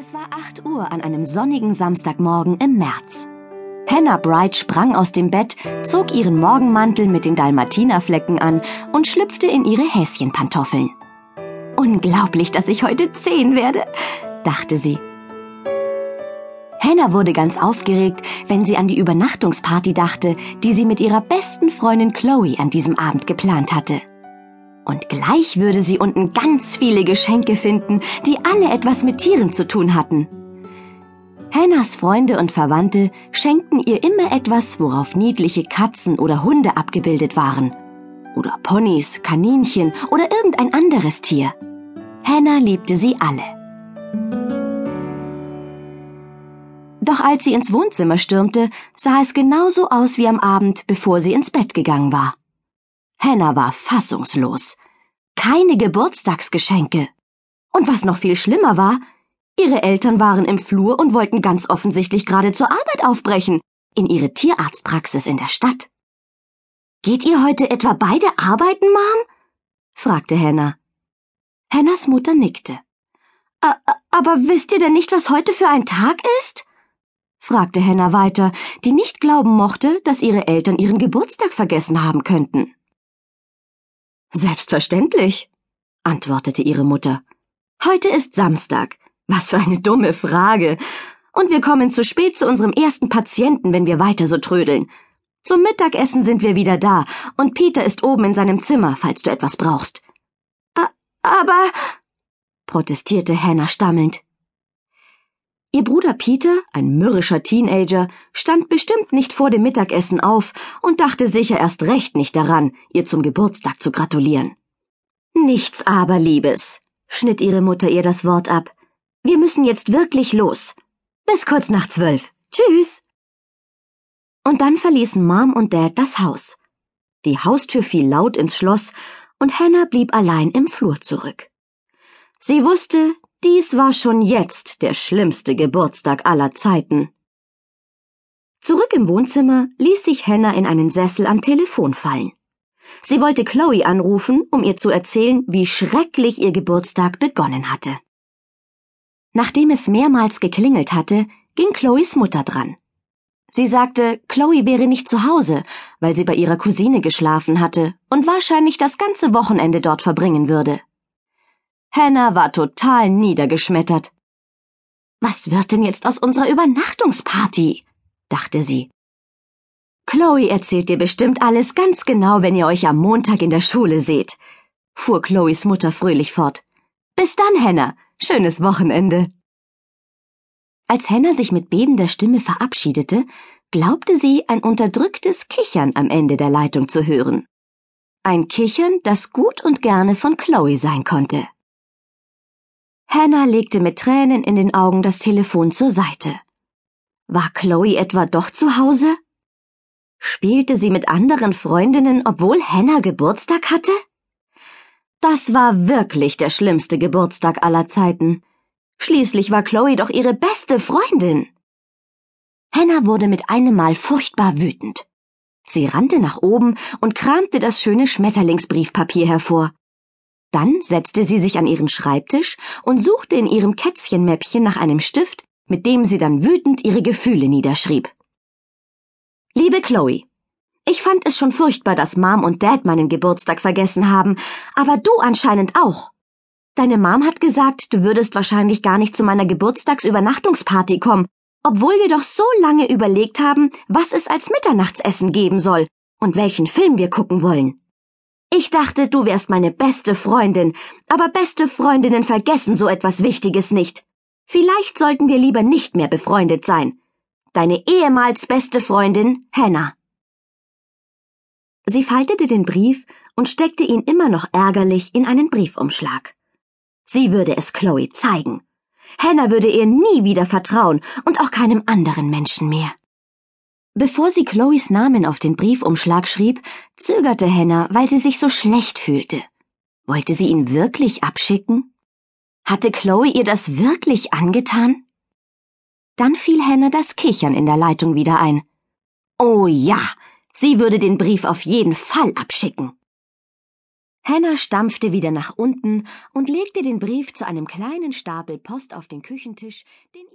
Es war 8 Uhr an einem sonnigen Samstagmorgen im März. Hannah Bright sprang aus dem Bett, zog ihren Morgenmantel mit den Dalmatinerflecken an und schlüpfte in ihre Häschenpantoffeln. Unglaublich, dass ich heute zehn werde, dachte sie. Hannah wurde ganz aufgeregt, wenn sie an die Übernachtungsparty dachte, die sie mit ihrer besten Freundin Chloe an diesem Abend geplant hatte. Und gleich würde sie unten ganz viele Geschenke finden, die alle etwas mit Tieren zu tun hatten. Hannahs Freunde und Verwandte schenkten ihr immer etwas, worauf niedliche Katzen oder Hunde abgebildet waren. Oder Ponys, Kaninchen oder irgendein anderes Tier. Hannah liebte sie alle. Doch als sie ins Wohnzimmer stürmte, sah es genauso aus wie am Abend, bevor sie ins Bett gegangen war. Hannah war fassungslos. Keine Geburtstagsgeschenke. Und was noch viel schlimmer war, ihre Eltern waren im Flur und wollten ganz offensichtlich gerade zur Arbeit aufbrechen, in ihre Tierarztpraxis in der Stadt. Geht ihr heute etwa beide arbeiten, Mom? fragte Hannah. Hannahs Mutter nickte. Aber wisst ihr denn nicht, was heute für ein Tag ist? fragte Hannah weiter, die nicht glauben mochte, dass ihre Eltern ihren Geburtstag vergessen haben könnten. Selbstverständlich, antwortete ihre Mutter. Heute ist Samstag. Was für eine dumme Frage. Und wir kommen zu spät zu unserem ersten Patienten, wenn wir weiter so trödeln. Zum Mittagessen sind wir wieder da, und Peter ist oben in seinem Zimmer, falls du etwas brauchst. Aber, protestierte Hannah stammelnd. Ihr Bruder Peter, ein mürrischer Teenager, stand bestimmt nicht vor dem Mittagessen auf und dachte sicher erst recht nicht daran, ihr zum Geburtstag zu gratulieren. Nichts aber, Liebes, schnitt ihre Mutter ihr das Wort ab. Wir müssen jetzt wirklich los. Bis kurz nach zwölf. Tschüss. Und dann verließen Mom und Dad das Haus. Die Haustür fiel laut ins Schloss und Hannah blieb allein im Flur zurück. Sie wusste, dies war schon jetzt der schlimmste Geburtstag aller Zeiten. Zurück im Wohnzimmer ließ sich Hannah in einen Sessel am Telefon fallen. Sie wollte Chloe anrufen, um ihr zu erzählen, wie schrecklich ihr Geburtstag begonnen hatte. Nachdem es mehrmals geklingelt hatte, ging Chloes Mutter dran. Sie sagte, Chloe wäre nicht zu Hause, weil sie bei ihrer Cousine geschlafen hatte und wahrscheinlich das ganze Wochenende dort verbringen würde. Hannah war total niedergeschmettert. Was wird denn jetzt aus unserer Übernachtungsparty? dachte sie. Chloe erzählt dir bestimmt alles ganz genau, wenn ihr euch am Montag in der Schule seht, fuhr Chloes Mutter fröhlich fort. Bis dann, Hannah. Schönes Wochenende. Als Hannah sich mit bebender Stimme verabschiedete, glaubte sie, ein unterdrücktes Kichern am Ende der Leitung zu hören. Ein Kichern, das gut und gerne von Chloe sein konnte. Hannah legte mit Tränen in den Augen das Telefon zur Seite. War Chloe etwa doch zu Hause? Spielte sie mit anderen Freundinnen, obwohl Hannah Geburtstag hatte? Das war wirklich der schlimmste Geburtstag aller Zeiten. Schließlich war Chloe doch ihre beste Freundin. Hannah wurde mit einem Mal furchtbar wütend. Sie rannte nach oben und kramte das schöne Schmetterlingsbriefpapier hervor. Dann setzte sie sich an ihren Schreibtisch und suchte in ihrem Kätzchenmäppchen nach einem Stift, mit dem sie dann wütend ihre Gefühle niederschrieb. Liebe Chloe, ich fand es schon furchtbar, dass Mom und Dad meinen Geburtstag vergessen haben, aber du anscheinend auch. Deine Mom hat gesagt, du würdest wahrscheinlich gar nicht zu meiner Geburtstagsübernachtungsparty kommen, obwohl wir doch so lange überlegt haben, was es als Mitternachtsessen geben soll und welchen Film wir gucken wollen. Ich dachte, du wärst meine beste Freundin, aber beste Freundinnen vergessen so etwas Wichtiges nicht. Vielleicht sollten wir lieber nicht mehr befreundet sein. Deine ehemals beste Freundin, Hannah. Sie faltete den Brief und steckte ihn immer noch ärgerlich in einen Briefumschlag. Sie würde es Chloe zeigen. Hannah würde ihr nie wieder vertrauen und auch keinem anderen Menschen mehr. Bevor sie Chloes Namen auf den Briefumschlag schrieb, zögerte Hannah, weil sie sich so schlecht fühlte. Wollte sie ihn wirklich abschicken? Hatte Chloe ihr das wirklich angetan? Dann fiel Hannah das Kichern in der Leitung wieder ein. Oh ja, sie würde den Brief auf jeden Fall abschicken. Hannah stampfte wieder nach unten und legte den Brief zu einem kleinen Stapel Post auf den Küchentisch, den